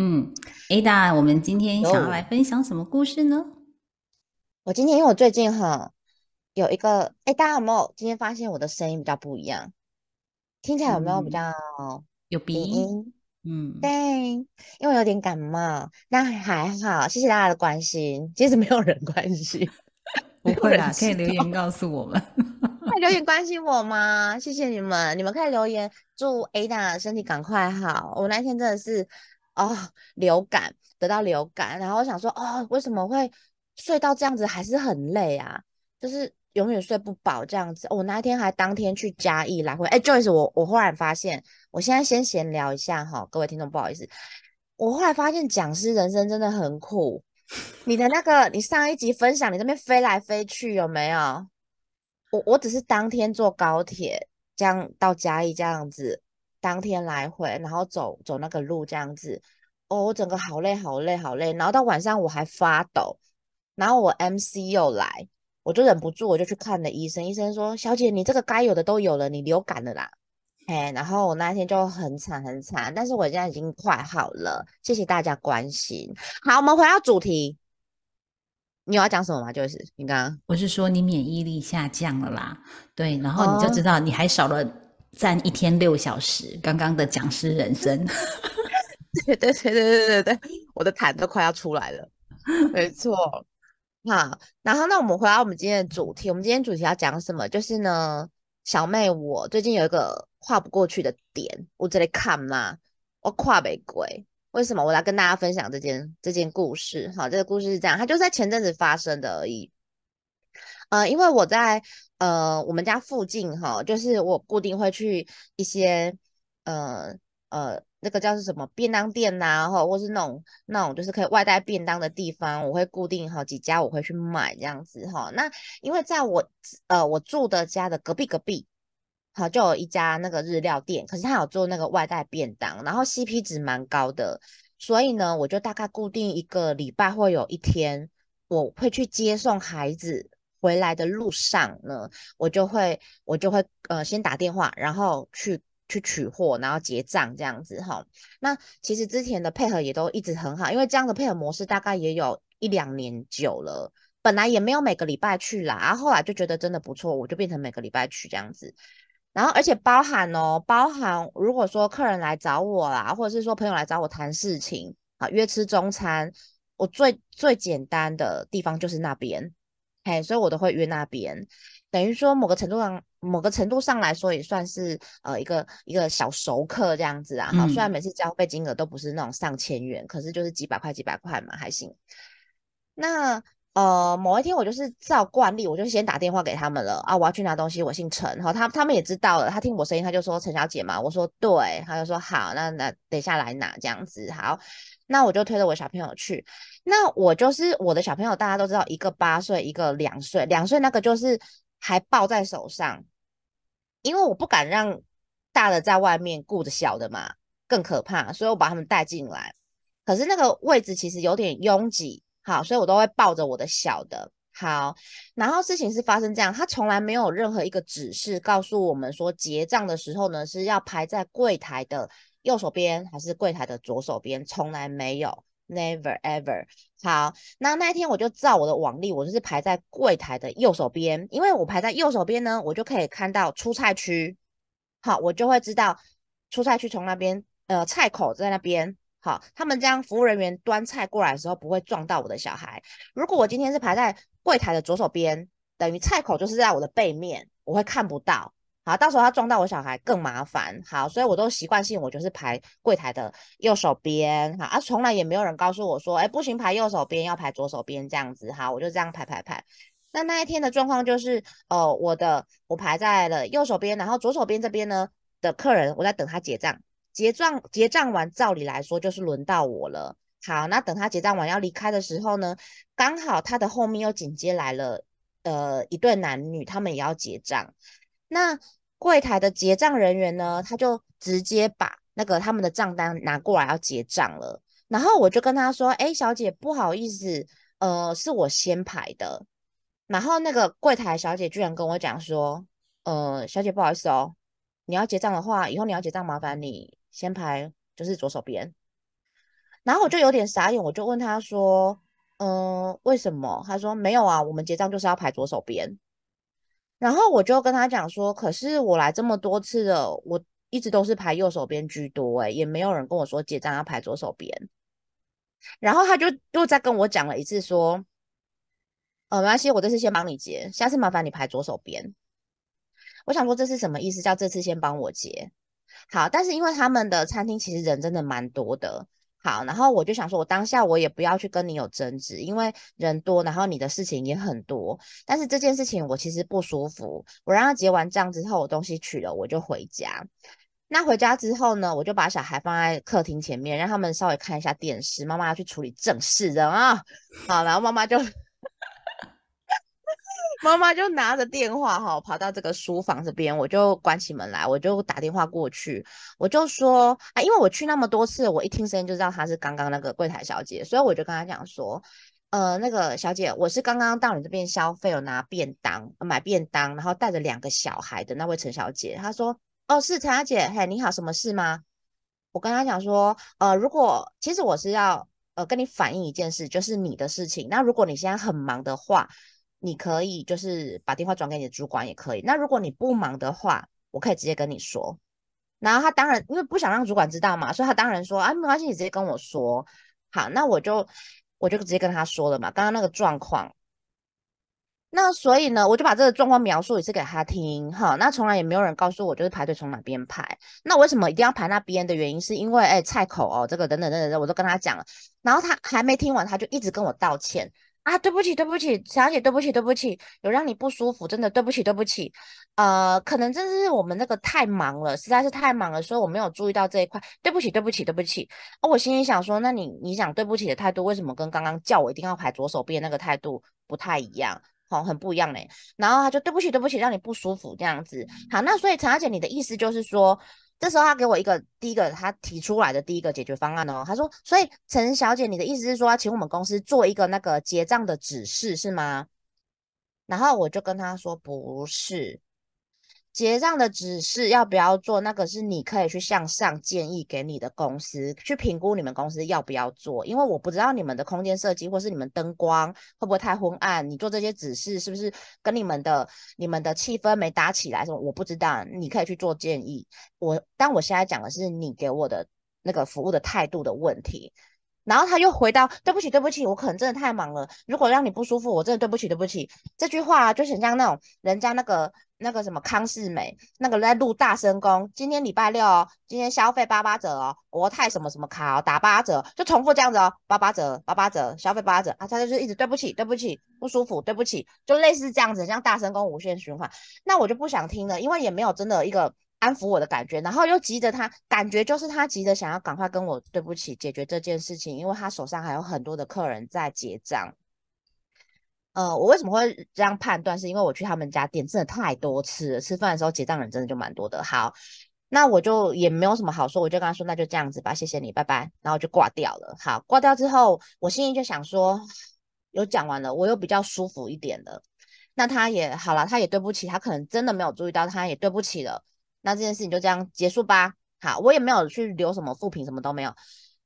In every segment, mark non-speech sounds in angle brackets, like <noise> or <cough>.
嗯，Ada，我们今天想要来分享什么故事呢？我今天因为我最近哈有一个，哎，大家有没有今天发现我的声音比较不一样？听起来有没有比较有鼻音？嗯，对，因为有点感冒，那还好，谢谢大家的关心。其实没有人关心，<laughs> 不会啦，可以留言告诉我们。可以留言关心我吗？谢谢你们，你们可以留言祝 Ada 身体赶快好。我那天真的是。哦，流感得到流感，然后我想说，哦，为什么会睡到这样子还是很累啊？就是永远睡不饱这样子。我那一天还当天去嘉义来回。哎，Joyce，我我忽然发现，我现在先闲聊一下哈，各位听众不好意思，我后来发现讲师人生真的很苦。你的那个，你上一集分享你那边飞来飞去有没有？我我只是当天坐高铁这样到嘉义这样子。当天来回，然后走走那个路这样子，哦，我整个好累好累好累，然后到晚上我还发抖，然后我 MC 又来，我就忍不住我就去看了医生，医生说小姐你这个该有的都有了，你流感了啦，哎，然后我那一天就很惨很惨，但是我现在已经快好了，谢谢大家关心。好，我们回到主题，你有要讲什么吗？就是你刚刚。我是说你免疫力下降了啦，对，然后你就知道你还少了。站一天六小时，刚刚的讲师人生，对对对对对对对，我的痰都快要出来了，没错。好，然后那我们回到我们今天的主题，我们今天主题要讲什么？就是呢，小妹，我最近有一个跨不过去的点，我这里看嘛，我跨没过，为什么？我来跟大家分享这件这件故事。好，这个故事是这样，它就在前阵子发生的而已。呃，因为我在呃我们家附近哈，就是我固定会去一些呃呃那个叫是什么便当店呐，或或是那种那种就是可以外带便当的地方，我会固定好几家我会去买这样子哈。那因为在我呃我住的家的隔壁隔壁，好就有一家那个日料店，可是他有做那个外带便当，然后 CP 值蛮高的，所以呢，我就大概固定一个礼拜会有一天我会去接送孩子。回来的路上呢，我就会我就会呃先打电话，然后去去取货，然后结账这样子哈。那其实之前的配合也都一直很好，因为这样的配合模式大概也有一两年久了。本来也没有每个礼拜去啦，然后后来就觉得真的不错，我就变成每个礼拜去这样子。然后而且包含哦，包含如果说客人来找我啦，或者是说朋友来找我谈事情啊，约吃中餐，我最最简单的地方就是那边。哎，所以我都会约那边，等于说某个程度上，某个程度上来说，也算是呃一个一个小熟客这样子啊。哈，虽然每次交费金额都不是那种上千元，可是就是几百块几百块嘛，还行。那呃某一天我就是照惯例，我就先打电话给他们了啊，我要去拿东西，我姓陈，哈，他他们也知道了，他听我声音，他就说陈小姐嘛，我说对，他就说好，那那等下来拿这样子，好。那我就推着我小朋友去，那我就是我的小朋友，大家都知道，一个八岁，一个两岁，两岁那个就是还抱在手上，因为我不敢让大的在外面顾着小的嘛，更可怕，所以我把他们带进来。可是那个位置其实有点拥挤，好，所以我都会抱着我的小的。好，然后事情是发生这样，他从来没有任何一个指示告诉我们说结账的时候呢是要排在柜台的。右手边还是柜台的左手边，从来没有，never ever。好，那那一天我就照我的往例，我就是排在柜台的右手边，因为我排在右手边呢，我就可以看到出菜区。好，我就会知道出菜区从那边，呃，菜口在那边。好，他们这样服务人员端菜过来的时候不会撞到我的小孩。如果我今天是排在柜台的左手边，等于菜口就是在我的背面，我会看不到。好，到时候他撞到我小孩更麻烦。好，所以我都习惯性，我就是排柜台的右手边。好，啊，从来也没有人告诉我说，哎，不行，排右手边，要排左手边这样子。好，我就这样排排排。那那一天的状况就是，呃，我的我排在了右手边，然后左手边这边呢的客人，我在等他结账。结账结账完，照理来说就是轮到我了。好，那等他结账完要离开的时候呢，刚好他的后面又紧接来了，呃，一对男女，他们也要结账。那柜台的结账人员呢，他就直接把那个他们的账单拿过来要结账了。然后我就跟他说：“哎，小姐，不好意思，呃，是我先排的。”然后那个柜台小姐居然跟我讲说：“呃，小姐不好意思哦，你要结账的话，以后你要结账麻烦你先排就是左手边。”然后我就有点傻眼，我就问他说：“嗯，为什么？”他说：“没有啊，我们结账就是要排左手边。”然后我就跟他讲说：“可是我来这么多次了，我一直都是排右手边居多，哎，也没有人跟我说结账要排左手边。”然后他就又再跟我讲了一次说：“哦，没关系，我这次先帮你结，下次麻烦你排左手边。”我想说这是什么意思？叫这次先帮我结。好，但是因为他们的餐厅其实人真的蛮多的。好，然后我就想说，我当下我也不要去跟你有争执，因为人多，然后你的事情也很多。但是这件事情我其实不舒服。我让他结完账之后，我东西取了，我就回家。那回家之后呢，我就把小孩放在客厅前面，让他们稍微看一下电视。妈妈要去处理正事的啊。好，然后妈妈就。妈妈就拿着电话哈，跑到这个书房这边，我就关起门来，我就打电话过去，我就说啊，因为我去那么多次，我一听声音就知道她是刚刚那个柜台小姐，所以我就跟她讲说，呃，那个小姐，我是刚刚到你这边消费，有拿便当，买便当，然后带着两个小孩的那位陈小姐，她说，哦，是陈小姐，嘿，你好，什么事吗？我跟她讲说，呃，如果其实我是要呃跟你反映一件事，就是你的事情，那如果你现在很忙的话。你可以就是把电话转给你的主管也可以。那如果你不忙的话，我可以直接跟你说。然后他当然因为不想让主管知道嘛，所以他当然说啊，没关系，你直接跟我说。好，那我就我就直接跟他说了嘛，刚刚那个状况。那所以呢，我就把这个状况描述一次给他听。哈，那从来也没有人告诉我就是排队从哪边排。那为什么一定要排那边的原因，是因为哎菜口哦，这个等等等等，我都跟他讲了。然后他还没听完，他就一直跟我道歉。啊，对不起，对不起，小姐，对不起，对不起，有让你不舒服，真的对不起，对不起。呃，可能真的是我们那个太忙了，实在是太忙了，所以我没有注意到这一块。对不起，对不起，对不起。哦，我心里想说，那你你讲对不起的态度，为什么跟刚刚叫我一定要排左手边那个态度不太一样？好，很不一样嘞。然后他就对不起，对不起，让你不舒服这样子。好，那所以陈小姐，你的意思就是说？这时候他给我一个第一个他提出来的第一个解决方案哦，他说：“所以陈小姐，你的意思是说，请我们公司做一个那个结账的指示是吗？”然后我就跟他说：“不是。”结账的指示要不要做？那个是你可以去向上建议给你的公司去评估你们公司要不要做，因为我不知道你们的空间设计或是你们灯光会不会太昏暗，你做这些指示是不是跟你们的你们的气氛没搭起来？什么我不知道，你可以去做建议。我但我现在讲的是你给我的那个服务的态度的问题。然后他又回到对不起，对不起，我可能真的太忙了。如果让你不舒服，我真的对不起，对不起。这句话就很像那种人家那个那个什么康世美那个在录大声公，今天礼拜六哦，今天消费八八折哦，国泰什么什么卡哦打八折，就重复这样子哦，八八折，八八折，消费八折啊，他就是一直对不起，对不起，不舒服，对不起，就类似这样子，像大声公无限循环。那我就不想听了，因为也没有真的一个。安抚我的感觉，然后又急着他，感觉就是他急着想要赶快跟我对不起解决这件事情，因为他手上还有很多的客人在结账。呃，我为什么会这样判断？是因为我去他们家店真的太多次了，吃饭的时候结账人真的就蛮多的。好，那我就也没有什么好说，我就跟他说那就这样子吧，谢谢你，拜拜，然后就挂掉了。好，挂掉之后，我心里就想说，有讲完了，我又比较舒服一点了。那他也好了，他也对不起，他可能真的没有注意到，他也对不起了。那这件事情就这样结束吧。好，我也没有去留什么复评，什么都没有。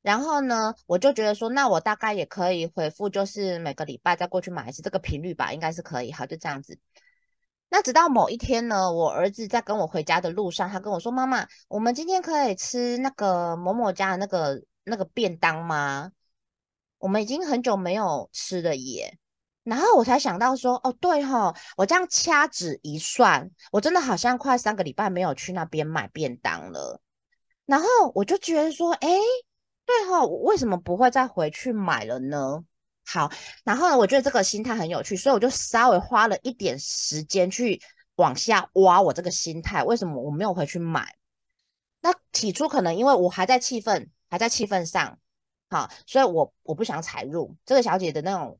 然后呢，我就觉得说，那我大概也可以回复，就是每个礼拜再过去买一次，这个频率吧，应该是可以。好，就这样子。那直到某一天呢，我儿子在跟我回家的路上，他跟我说：“妈妈，我们今天可以吃那个某某家的那个那个便当吗？我们已经很久没有吃了耶。”然后我才想到说，哦，对哈，我这样掐指一算，我真的好像快三个礼拜没有去那边买便当了。然后我就觉得说，哎，对哈，我为什么不会再回去买了呢？好，然后呢，我觉得这个心态很有趣，所以我就稍微花了一点时间去往下挖我这个心态，为什么我没有回去买？那起初可能因为我还在气氛还在气氛上，好，所以我我不想踩入这个小姐的那种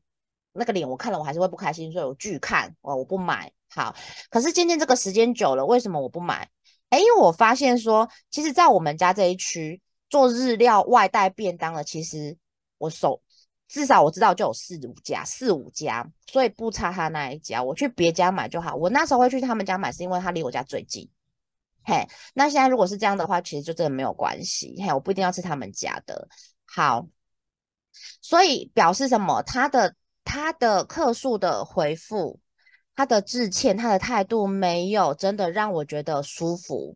那个脸，我看了我还是会不开心，所以我拒看，哦，我不买。好，可是渐渐这个时间久了，为什么我不买？哎，因为我发现说，其实，在我们家这一区做日料外带便当的，其实我手至少我知道就有四五家，四五家，所以不差他那一家，我去别家买就好。我那时候会去他们家买，是因为他离我家最近。嘿，那现在如果是这样的话，其实就真的没有关系。嘿，我不一定要吃他们家的。好，所以表示什么？他的他的客诉的回复，他的致歉，他的态度没有真的让我觉得舒服、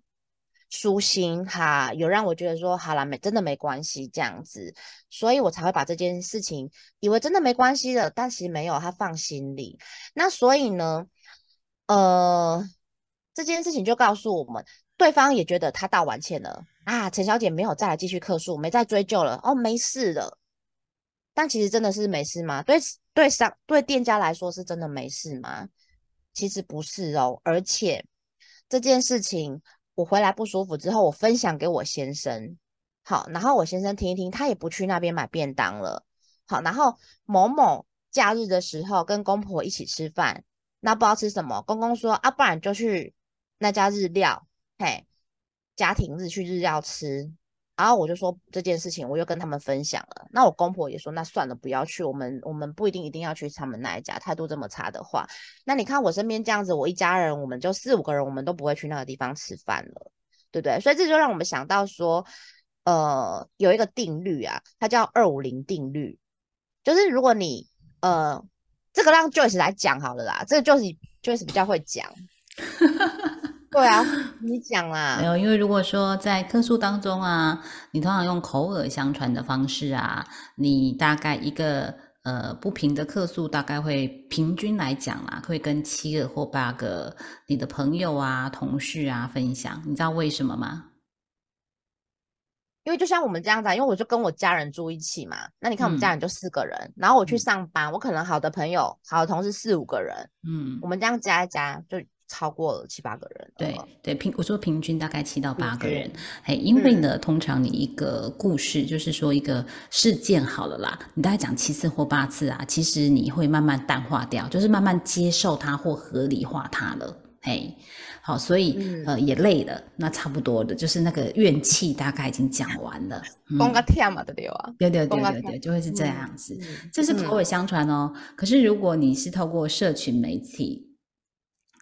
舒心哈，有让我觉得说好了没，真的没关系这样子，所以我才会把这件事情以为真的没关系的，但其实没有，他放心里。那所以呢，呃。这件事情就告诉我们，对方也觉得他道完歉了啊，陈小姐没有再来继续客诉，没再追究了，哦，没事了。但其实真的是没事吗？对对商对店家来说是真的没事吗？其实不是哦，而且这件事情我回来不舒服之后，我分享给我先生，好，然后我先生听一听，他也不去那边买便当了，好，然后某某假日的时候跟公婆一起吃饭，那不知道吃什么，公公说啊，不然就去。那家日料，嘿，家庭日去日料吃，然后我就说这件事情，我就跟他们分享了。那我公婆也说，那算了，不要去。我们我们不一定一定要去他们那一家，态度这么差的话，那你看我身边这样子，我一家人，我们就四五个人，我们都不会去那个地方吃饭了，对不对？所以这就让我们想到说，呃，有一个定律啊，它叫二五零定律，就是如果你呃，这个让 Joyce 来讲好了啦，这个 Joyce Joyce 比较会讲。<laughs> <laughs> 对啊，你讲啦。没有，因为如果说在客诉当中啊，你通常用口耳相传的方式啊，你大概一个呃不平的客诉，大概会平均来讲啊，会跟七个或八个你的朋友啊、同事啊分享。你知道为什么吗？因为就像我们这样子，啊因为我就跟我家人住一起嘛。那你看我们家人就四个人，然后我去上班，我可能好的朋友、好的同事四五个人，嗯，我们这样加一加就。超过了七八个人，对。对平我说平均大概七到八个人，哎，因为呢，通常你一个故事就是说一个事件好了啦，你大概讲七次或八次啊，其实你会慢慢淡化掉，就是慢慢接受它或合理化它了，哎，好，所以呃也累了，那差不多的，就是那个怨气大概已经讲完了，讲个天嘛的对啊，对对对对对，就会是这样子，这是口耳相传哦。可是如果你是透过社群媒体。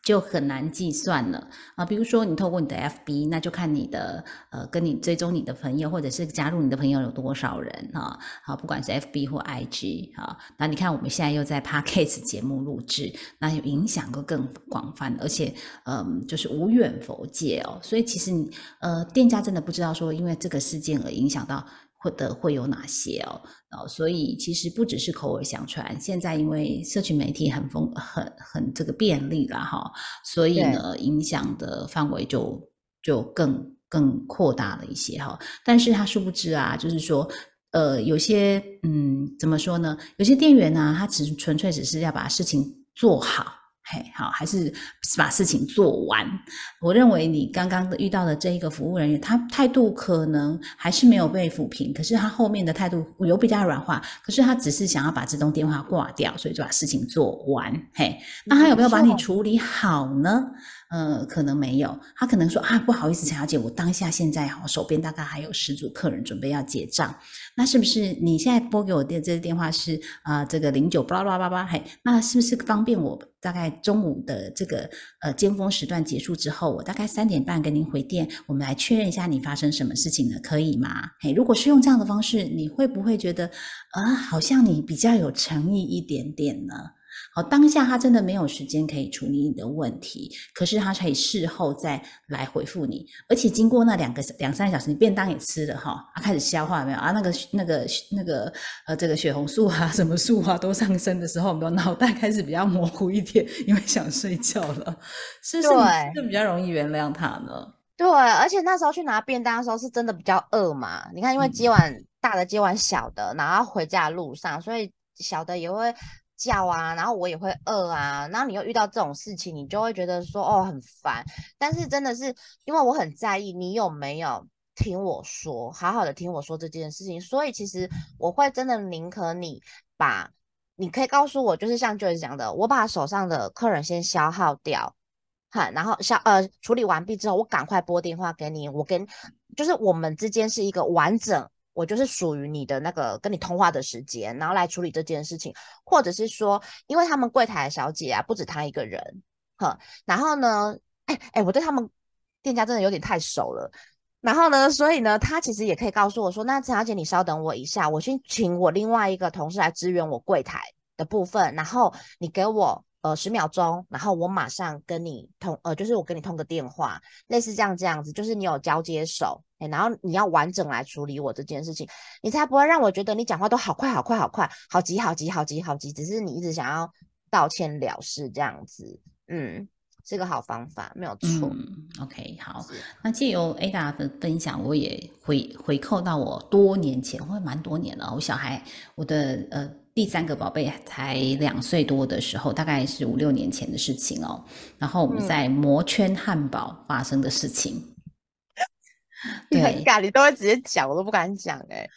就很难计算了啊！比如说，你透过你的 FB，那就看你的呃，跟你追踪你的朋友，或者是加入你的朋友有多少人啊？好，不管是 FB 或 IG 啊，那你看我们现在又在 Podcast 节目录制，那有影响会更广泛，而且嗯，就是无远佛界哦。所以其实你呃，店家真的不知道说，因为这个事件而影响到。或的会有哪些哦？哦，所以其实不只是口耳相传，现在因为社群媒体很丰很很这个便利了哈，所以呢，影响的范围就就更更扩大了一些哈。但是他殊不知啊，就是说，呃，有些嗯，怎么说呢？有些店员呢，他只是纯粹只是要把事情做好。嘿，好，还是把事情做完。我认为你刚刚遇到的这一个服务人员，他态度可能还是没有被抚平，可是他后面的态度有比较软化，可是他只是想要把这通电话挂掉，所以就把事情做完。嘿，那他有没有把你处理好呢？呃，可能没有，他可能说啊，不好意思，陈小姐，我当下现在我手边大概还有十组客人准备要结账，那是不是你现在拨给我的这个电话是啊，这个零九八八八八，嘿，那是不是方便我大概中午的这个呃尖峰时段结束之后，我大概三点半跟您回电，我们来确认一下你发生什么事情呢？可以吗？嘿，如果是用这样的方式，你会不会觉得啊，好像你比较有诚意一点点呢？好，当下他真的没有时间可以处理你的问题，可是他可以事后再来回复你，而且经过那两个两三个小时，你便当也吃了哈，他开始消化没有啊？那个那个那个呃，这个血红素啊，什么素啊都上升的时候，没有脑袋开始比较模糊一点，因为想睡觉了，是不是？就比较容易原谅他呢？对，而且那时候去拿便当的时候是真的比较饿嘛，你看，因为接完大的接完小的，然后回家的路上，所以小的也会。叫啊，然后我也会饿啊，然后你又遇到这种事情，你就会觉得说哦很烦。但是真的是因为我很在意你有没有听我说，好好的听我说这件事情。所以其实我会真的宁可你把，你可以告诉我，就是像 Joe 讲的，我把手上的客人先消耗掉，哈，然后消呃处理完毕之后，我赶快拨电话给你，我跟就是我们之间是一个完整，我就是属于你的那个跟你通话的时间，然后来处理这件事情，或者是说，因为他们柜台小姐啊，不止她一个人，哈，然后呢，哎哎，我对他们店家真的有点太熟了。然后呢，所以呢，他其实也可以告诉我说：“那陈小姐，你稍等我一下，我先请我另外一个同事来支援我柜台的部分。然后你给我呃十秒钟，然后我马上跟你通呃，就是我跟你通个电话，类似这样这样子，就是你有交接手，哎，然后你要完整来处理我这件事情，你才不会让我觉得你讲话都好快好快好快，好急好急好急好急，只是你一直想要道歉了事这样子，嗯。”是个好方法，没有错。OK，好。那借由 Ada 的分享，我也回回扣到我多年前，会蛮多年了。我小孩，我的呃第三个宝贝才两岁多的时候，大概是五六年前的事情哦。然后我们在摩圈汉堡发生的事情，对，<laughs> 你很尬，你都会直接讲，我都不敢讲哎。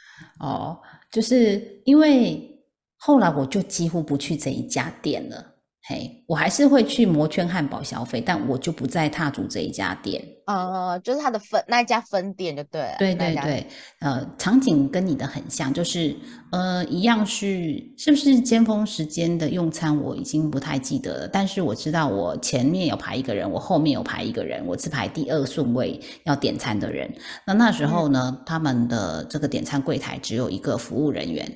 哦，就是因为后来我就几乎不去这一家店了。嘿，我还是会去摩圈汉堡消费，但我就不再踏足这一家店。呃，就是他的分那一家分店就对了。对对对，呃，场景跟你的很像，就是呃，一样是是不是尖峰时间的用餐，我已经不太记得了。但是我知道我前面有排一个人，我后面有排一个人，我是排第二顺位要点餐的人。那那时候呢，他们的这个点餐柜台只有一个服务人员。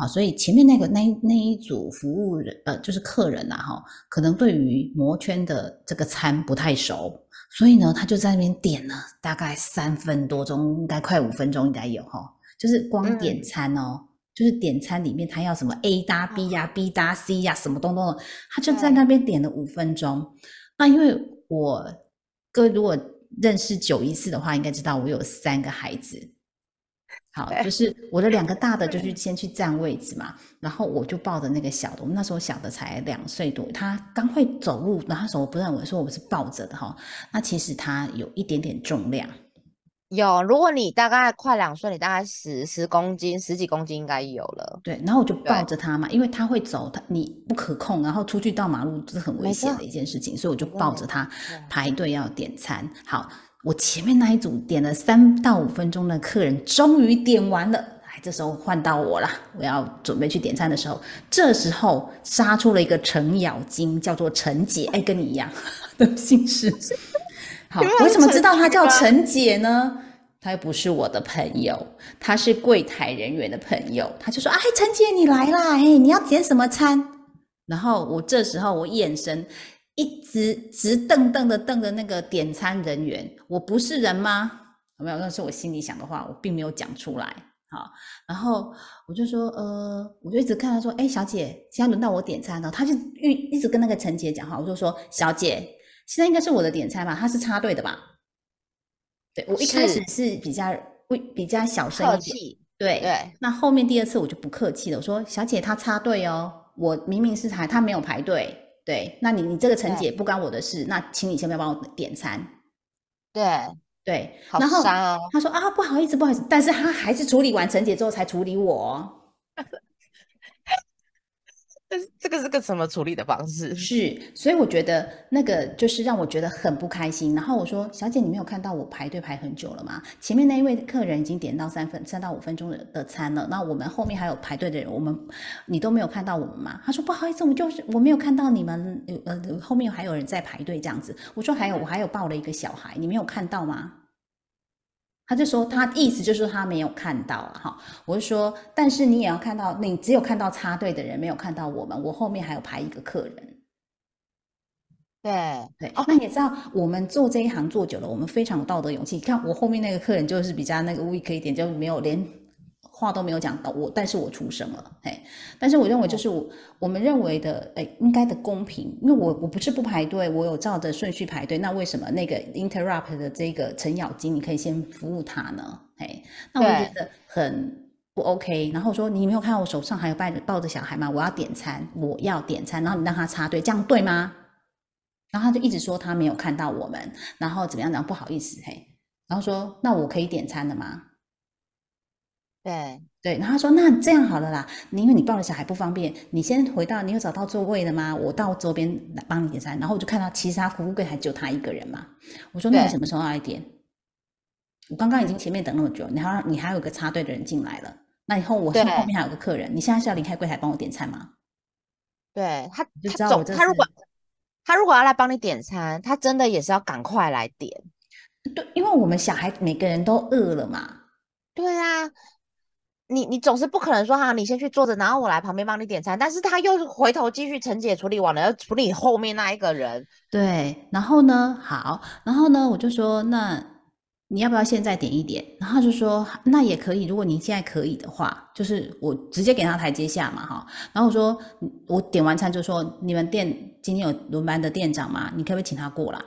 好，所以前面那个那那一组服务人，呃，就是客人呐，哈，可能对于摩圈的这个餐不太熟，所以呢，他就在那边点了大概三分多钟，应该快五分钟应该有哈，就是光点餐哦，就是点餐里面他要什么 A 搭 B 呀，B 搭 C 呀，什么东东，他就在那边点了五分钟。那因为我各位如果认识九一次的话，应该知道我有三个孩子。好，就是我的两个大的就去先去占位置嘛，然后我就抱着那个小的，我们那时候小的才两岁多，他刚会走路，然后手不认为说我们是抱着的哈，那其实他有一点点重量，有，如果你大概快两岁，你大概十十公斤，十几公斤应该有了，对，然后我就抱着他嘛，因为他会走，他你不可控，然后出去到马路是很危险的一件事情，所以我就抱着他排队要点餐，好。我前面那一组点了三到五分钟的客人，终于点完了。哎，这时候换到我了，我要准备去点餐的时候，这时候杀出了一个程咬金，叫做陈姐。哎，跟你一样的姓氏。好，为什么知道她叫陈姐呢？她又不是我的朋友，她是柜台人员的朋友。她就说：“哎，陈姐你来啦！哎，你要点什么餐？”然后我这时候我眼神。一直直瞪瞪的瞪着那个点餐人员，我不是人吗？有没有，那是我心里想的话，我并没有讲出来。好，然后我就说，呃，我就一直看他说，哎，小姐，现在轮到我点餐了。他就一一直跟那个陈姐讲话，我就说，小姐，现在应该是我的点餐吧？他是插队的吧？对我一开始是比较会比较小声一点，对对。那后面第二次我就不客气了，我说，小姐，他插队哦，我明明是排，他没有排队。对，那你你这个陈姐不关我的事，那请你先不要帮我点餐。对对，然后他说啊，不好意思，不好意思，但是他还是处理完陈姐之后才处理我。<laughs> 但是这个是个什么处理的方式？<laughs> 是，所以我觉得那个就是让我觉得很不开心。然后我说：“小姐，你没有看到我排队排很久了吗？前面那一位客人已经点到三分三到五分钟的的餐了，那我们后面还有排队的人，我们你都没有看到我们吗？”他说：“不好意思，我就是我没有看到你们，呃，后面还有人在排队这样子。”我说：“还有，我还有抱了一个小孩，你没有看到吗？”他就说，他意思就是他没有看到了哈。我就说，但是你也要看到，你只有看到插队的人，没有看到我们。我后面还有排一个客人。对对，那你知道，我们做这一行做久了，我们非常有道德勇气。看我后面那个客人，就是比较那个 weak 一点，就没有连。话都没有讲到我，但是我出生了，嘿，但是我认为就是我我们认为的，哎，应该的公平，因为我我不是不排队，我有照着顺序排队，那为什么那个 interrupt 的这个程咬金，你可以先服务他呢？嘿，那我觉得很不 OK。然后说你没有看到我手上还有抱着抱着小孩吗？我要点餐，我要点餐，然后你让他插队，这样对吗？然后他就一直说他没有看到我们，然后怎么样？怎样不好意思，嘿。然后说那我可以点餐了吗？对对，然后他说那这样好了啦，你因为你抱了小孩不方便，你先回到你有找到座位了吗？我到周边来帮你点餐，然后我就看到其实他服务柜台就他一个人嘛，我说那你什么时候要来点？我刚刚已经前面等那么久，你还你还有个插队的人进来了，那以后我对后面还有个客人，你现在是要离开柜台帮我点餐吗？对，他就知他道我这他如果他如果要来帮你点餐，他真的也是要赶快来点。对，因为我们小孩每个人都饿了嘛，对啊，你你总是不可能说哈，你先去坐着，然后我来旁边帮你点餐，但是他又回头继续陈姐处理完了，要处理后面那一个人。对，然后呢，好，然后呢，我就说那你要不要现在点一点？然后他就说那也可以，如果你现在可以的话，就是我直接给他台阶下嘛，哈。然后我说我点完餐就说你们店今天有轮班的店长吗？你可不可以请他过来？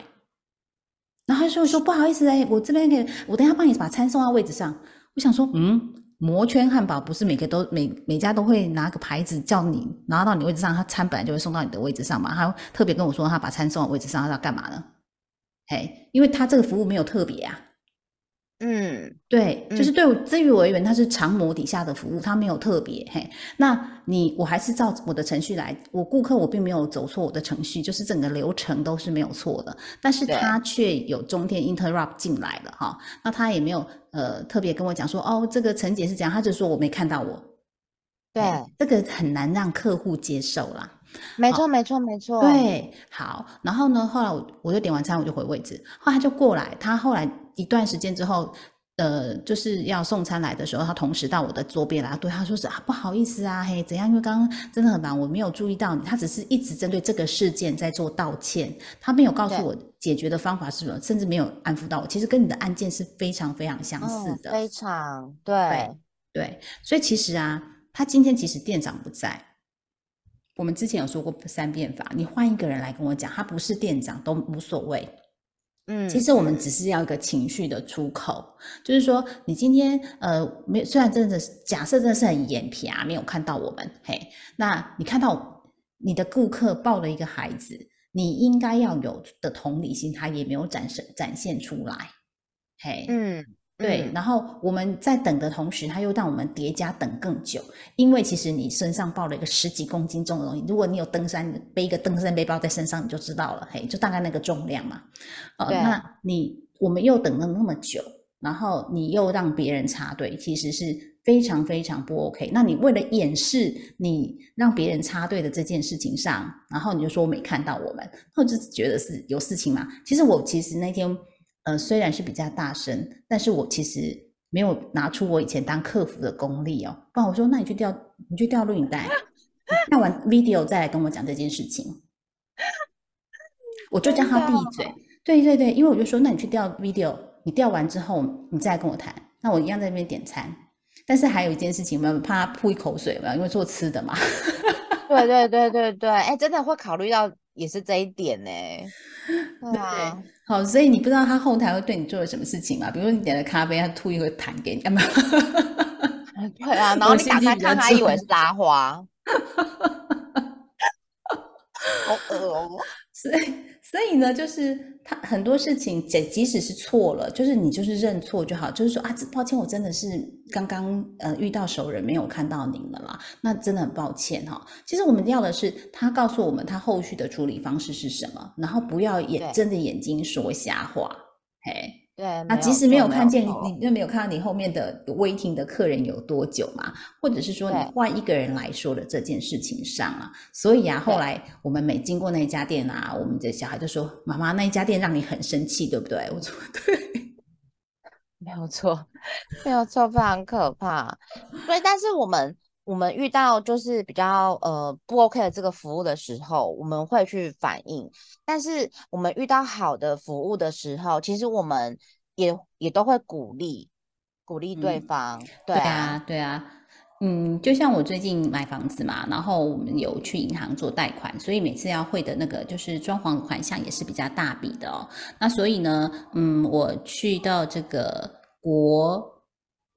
然后他就说不好意思哎，我这边可以，我等下帮你把餐送到位置上。我想说，嗯，魔圈汉堡不是每个都每每家都会拿个牌子叫你拿到你位置上，他餐本来就会送到你的位置上嘛。他特别跟我说他把餐送到位置上，他要干嘛呢？嘿，因为他这个服务没有特别啊。嗯，对，就是对我，至于我而言，它是长模底下的服务，它没有特别。嘿，那你我还是照我的程序来，我顾客我并没有走错我的程序，就是整个流程都是没有错的，但是对他却有中间 interrupt 进来了哈，那他也没有呃特别跟我讲说哦，这个陈姐是怎样，他就说我没看到我，对，嘿这个很难让客户接受啦。没错，没错，没错。对，好，然后呢，后来我我就点完餐，我就回位置，后来他就过来，他后来一段时间之后，呃，就是要送餐来的时候，他同时到我的桌边来，对他说是啊，不好意思啊，嘿，怎样？因为刚刚真的很忙，我没有注意到你，他只是一直针对这个事件在做道歉，他没有告诉我解决的方法是什么，甚至没有安抚到我，其实跟你的案件是非常非常相似嗯，的，非常对，对，所以其实啊，他今天即使店长不在，我们之前有说过三变法，你换一个人来跟我讲，他不是店长都无所谓。嗯，其实我们只是要一个情绪的出口，就是说，你今天呃没有，虽然真的是假设真的是很眼皮啊，没有看到我们，嘿，那你看到你的顾客抱了一个孩子，你应该要有的同理心，他也没有展示展现出来，嘿，嗯，对，嗯然后我们在等的同时，他又让我们叠加等更久，因为其实你身上抱了一个十几公斤重的东西，如果你有登山背一个登山背包在身上，你就知道了，嘿，就大概那个重量嘛。呃，那你我们又等了那么久，然后你又让别人插队，其实是非常非常不 OK。那你为了掩饰你让别人插队的这件事情上，然后你就说我没看到我们，那我就觉得是有事情嘛。其实我其实那天呃虽然是比较大声，但是我其实没有拿出我以前当客服的功力哦。不然我说那你去调你去调录影带，你看完 video 再来跟我讲这件事情，我就叫他闭嘴。对对对，因为我就说，那你去调 video，你调完之后，你再来跟我谈。那我一样在那边点餐，但是还有一件事情，我们怕他吐一口水嘛，因为做吃的嘛。对对对对对，哎，真的会考虑到也是这一点呢。对啊，好，所以你不知道他后台会对你做了什么事情嘛？比如说你点了咖啡，他吐一个痰给你，啊，没有？对啊，然后你打开看，他以为是拉花，<laughs> 好恶哦。<laughs> 所以，所以呢，就是他很多事情，即即使是错了，就是你就是认错就好，就是说啊，抱歉，我真的是刚刚呃遇到熟人，没有看到您了啦，那真的很抱歉哈、其实我们要的是他告诉我们他后续的处理方式是什么，然后不要眼对睁着眼睛说瞎话，嘿。对，那即使没有看见你，你就没有看到你后面的 waiting 的客人有多久嘛？或者是说你对换一个人来说的这件事情上啊，所以啊，后对来我们每经过那一家店啊，我们的小孩就说：“妈妈，那一家店让你很生气，对不对？”我说：“ <laughs> 对。没有错，没有错，非常可怕。对，但是我们我们遇到就是比较呃不 OK 的这个服务的时候，我们会去反映。但是我们遇到好的服务的时候，其实我们也也都会鼓励鼓励对嗯方。对对啊，啊，对啊。”嗯，就像我最近买房子嘛，然后我们有去银行做贷款，所以每次要汇的那个就是装潢款项也是比较大笔的哦。那所以呢，嗯，我去到这个国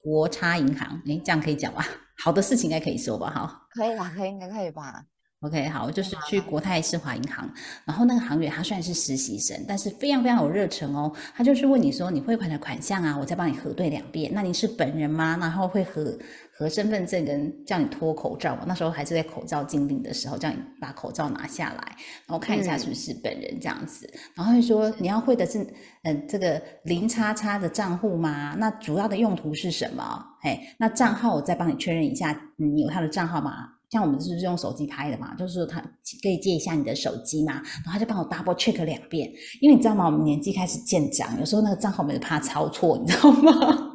国差银行，诶，这样可以讲吧？好的事情应该可以说吧？哈，可以啦，可以，应该可以吧？OK，好，就是去国泰世华银行，然后那个行员他虽然是实习生，但是非常非常有热忱哦。他就是问你说你汇款的款项啊，我再帮你核对两遍。那你是本人吗？然后会核核身份证跟叫你脱口罩嘛？那时候还是在口罩禁令的时候，叫你把口罩拿下来，然后看一下是不是本人这样子。然后会说你要汇的是嗯这个零叉叉的账户吗？那主要的用途是什么？哎，那账号我再帮你确认一下，你有他的账号吗？像我们是不是用手机拍的嘛？就是说他可以借一下你的手机嘛，然后他就帮我 double check 两遍，因为你知道吗？我们年纪开始渐长，有时候那个账号我们怕抄错，你知道吗？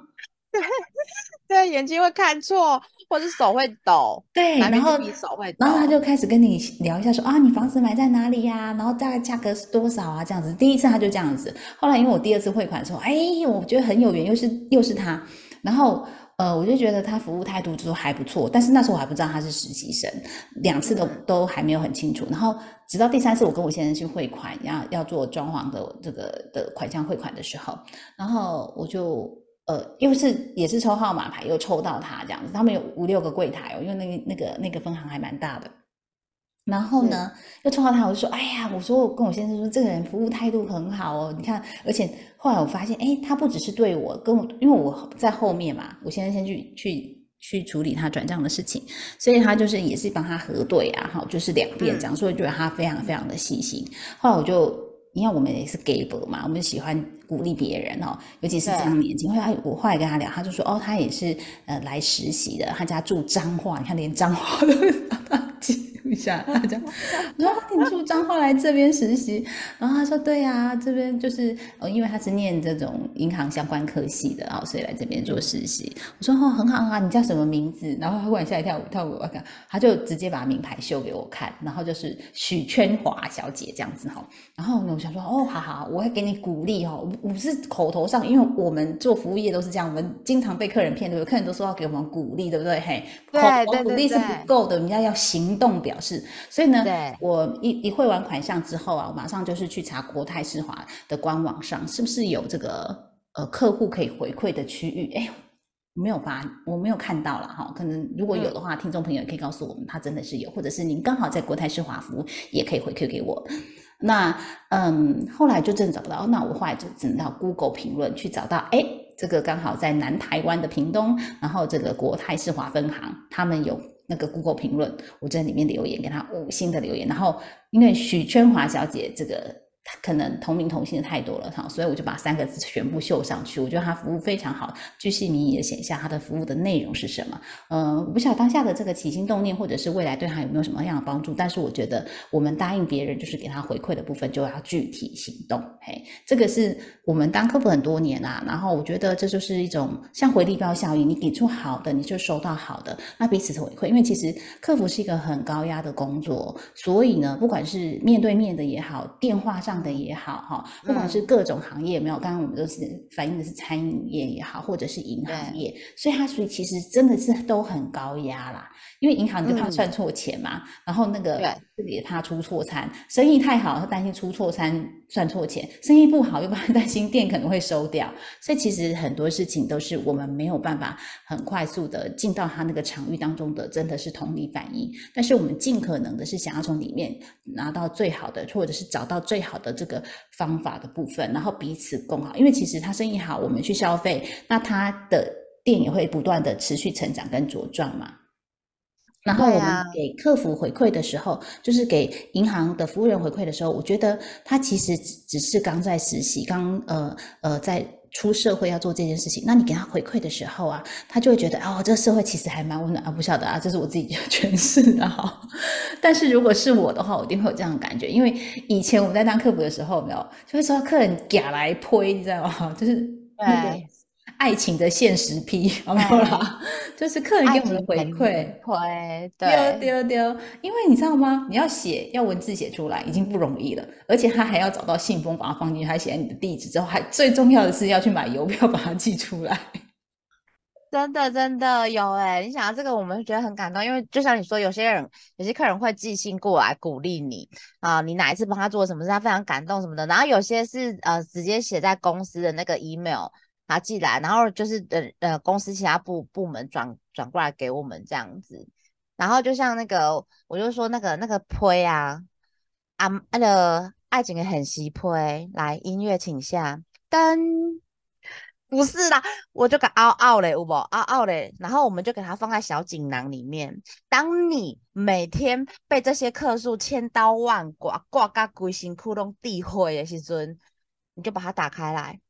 对对，眼睛会看错，或者手会抖。对，然后手会，然后他就开始跟你聊一下，说啊，你房子买在哪里呀？然后大概价格是多少啊？这样子，第一次他就这样子，后来因为我第二次汇款的时候，哎，我觉得很有缘，又是又是他，然后。呃，我就觉得他服务态度就还不错，但是那时候我还不知道他是实习生，两次都都还没有很清楚。然后直到第三次，我跟我先生去汇款，要要做装潢的这个的款项汇款的时候，然后我就呃，又是也是抽号码牌，又抽到他这样子。他们有五六个柜台哦，因为那个那个那个分行还蛮大的。然后呢，又抽到他，我就说：“哎呀，我说我跟我先生说，这个人服务态度很好哦。你看，而且后来我发现，哎，他不只是对我，跟我，因为我在后面嘛，我先生先去去去处理他转账的事情，所以他就是也是帮他核对啊，哈，就是两遍这样，所以觉得他非常非常的细心。后来我就，因为我们也是 giver 嘛，我们喜欢鼓励别人哦，尤其是这样年轻。后来我后来跟他聊，他就说：哦，他也是呃来实习的，他家住彰化，你看连彰化都记。<laughs> 一下，<laughs> 他讲，<laughs> 我说你住彰化来这边实习，然后他说对呀，这边就是呃，因为他是念这种银行相关科系的然后，所以来这边做实习。我说哦，很好啊，你叫什么名字？然后他忽然吓一跳，跳我看，他就直接把名牌秀给我看，然后就是许圈华小姐这样子哈。然后呢，我想说哦，好好，我会给你鼓励哦。我是口头上，因为我们做服务业都是这样，我们经常被客人骗，对不对？客人都说要给我们鼓励，对不对？嘿，口头鼓励是不够的，人家要行动表。是，所以呢，我一一汇完款项之后啊，我马上就是去查国泰世华的官网上，是不是有这个呃客户可以回馈的区域？哎，没有发，我没有看到了哈。可能如果有的话，听众朋友也可以告诉我们，他真的是有，或者是您刚好在国泰世华服务，也可以回馈给我。那嗯，后来就真的找不到，那我后来就只能到 Google 评论去找到，哎，这个刚好在南台湾的屏东，然后这个国泰世华分行，他们有。那个 Google 评论，我在里面留言，给他五星的留言。然后，因为许春华小姐这个。可能同名同姓的太多了哈，所以我就把三个字全部秀上去。我觉得他服务非常好，据细靡遗的写下他的服务的内容是什么。嗯，我不晓得当下的这个起心动念，或者是未来对他有没有什么样的帮助。但是我觉得我们答应别人，就是给他回馈的部分，就要具体行动。嘿，这个是我们当客服很多年啊，然后我觉得这就是一种像回力标效应，你给出好的，你就收到好的，那彼此的回馈。因为其实客服是一个很高压的工作，所以呢，不管是面对面的也好，电话上。的也好哈，不管是各种行业没有，刚刚我们都是反映的是餐饮业也好，或者是银行业，所以它所以其实真的是都很高压啦。因为银行你就怕算错钱嘛，然后那个这里也怕出错餐，生意太好，他担心出错餐算错钱；生意不好又怕担心店可能会收掉。所以其实很多事情都是我们没有办法很快速的进到他那个场域当中的，真的是同理反应。但是我们尽可能的是想要从里面拿到最好的，或者是找到最好的这个方法的部分，然后彼此共好。因为其实他生意好，我们去消费，那他的店也会不断的持续成长跟茁壮嘛。然后我们给客服回馈的时候，就是给银行的服务员回馈的时候，我觉得他其实只是刚在实习，刚呃呃在出社会要做这件事情。那你给他回馈的时候啊，他就会觉得哦，这个社会其实还蛮温暖啊。不晓得啊，这是我自己诠释的哈。<laughs> 但是如果是我的话，我一定会有这样的感觉，因为以前我们在当客服的时候，没有就会说客人假来推，你知道吗？就是对。爱情的现实批，<laughs> 好没有啦？<laughs> 就是客人给我们的回馈，回丢丢丢。因为你知道吗？你要写，要文字写出来已经不容易了，而且他还要找到信封把它放进去，还写你的地址之后，还最重要的是要去买邮票把它寄出来。<laughs> 真的真的有哎，你想到这个，我们觉得很感动，因为就像你说，有些人有些客人会寄信过来鼓励你啊，你哪一次帮他做什么事，他非常感动什么的。然后有些是呃直接写在公司的那个 email。拿寄来，然后就是呃呃公司其他部部门转转过来给我们这样子，然后就像那个，我就说那个那个胚啊，啊那个爱情的很稀胚，来音乐请下，噔。不是啦，我就给嗷嗷嘞，有不嗷嗷嘞，然后我们就给它放在小锦囊里面。当你每天被这些客数千刀万剐，挂个龟心窟窿地灰的时阵，你就把它打开来，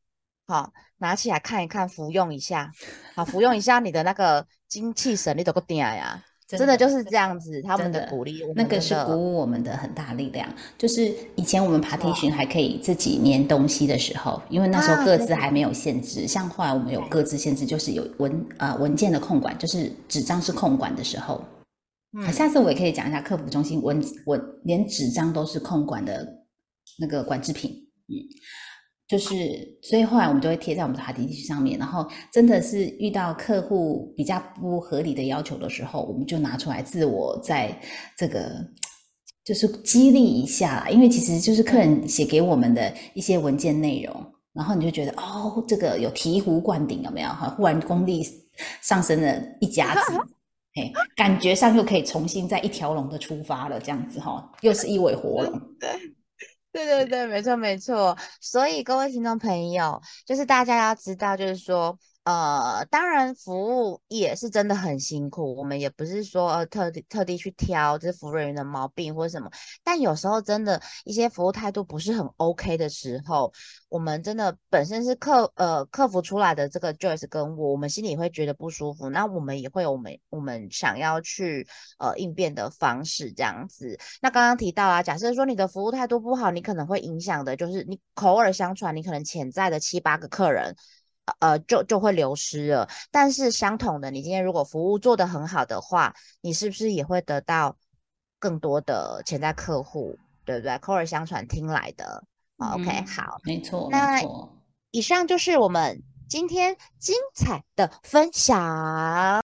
好，拿起来看一看，服用一下，好，服用一下你的那个精气神，你都个点呀。真的就是这样子，他们的鼓励，那个是鼓舞我们的很大力量。就是以前我们爬梯群还可以自己粘东西的时候，因为那时候各自还没有限制。像后来我们有各自限制，就是有文啊文件的控管，就是纸张是控管的时候。嗯，下次我也可以讲一下客服中心文文连纸张都是控管的那个管制品。嗯。就是，所以后来我们就会贴在我们的爬梯区上面。然后真的是遇到客户比较不合理的要求的时候，我们就拿出来自我在这个就是激励一下。因为其实就是客人写给我们的一些文件内容，然后你就觉得哦，这个有醍醐灌顶，有没有？哈，忽然功力上升了一甲子，嘿，感觉上又可以重新在一条龙的出发了，这样子哈，又是一尾活龙。对。对对对，没错没错。所以各位听众朋友，就是大家要知道，就是说。呃，当然，服务也是真的很辛苦。我们也不是说呃特地特地去挑这服务人员的毛病或者什么，但有时候真的一些服务态度不是很 OK 的时候，我们真的本身是客呃客服出来的这个 Joyce 跟我，我们心里会觉得不舒服。那我们也会有我们我们想要去呃应变的方式这样子。那刚刚提到啊，假设说你的服务态度不好，你可能会影响的就是你口耳相传，你可能潜在的七八个客人。呃，就就会流失了。但是相同的，你今天如果服务做得很好的话，你是不是也会得到更多的潜在客户，对不对？口耳相传听来的。OK，好，没错。那以上就是我们今天精彩的分享。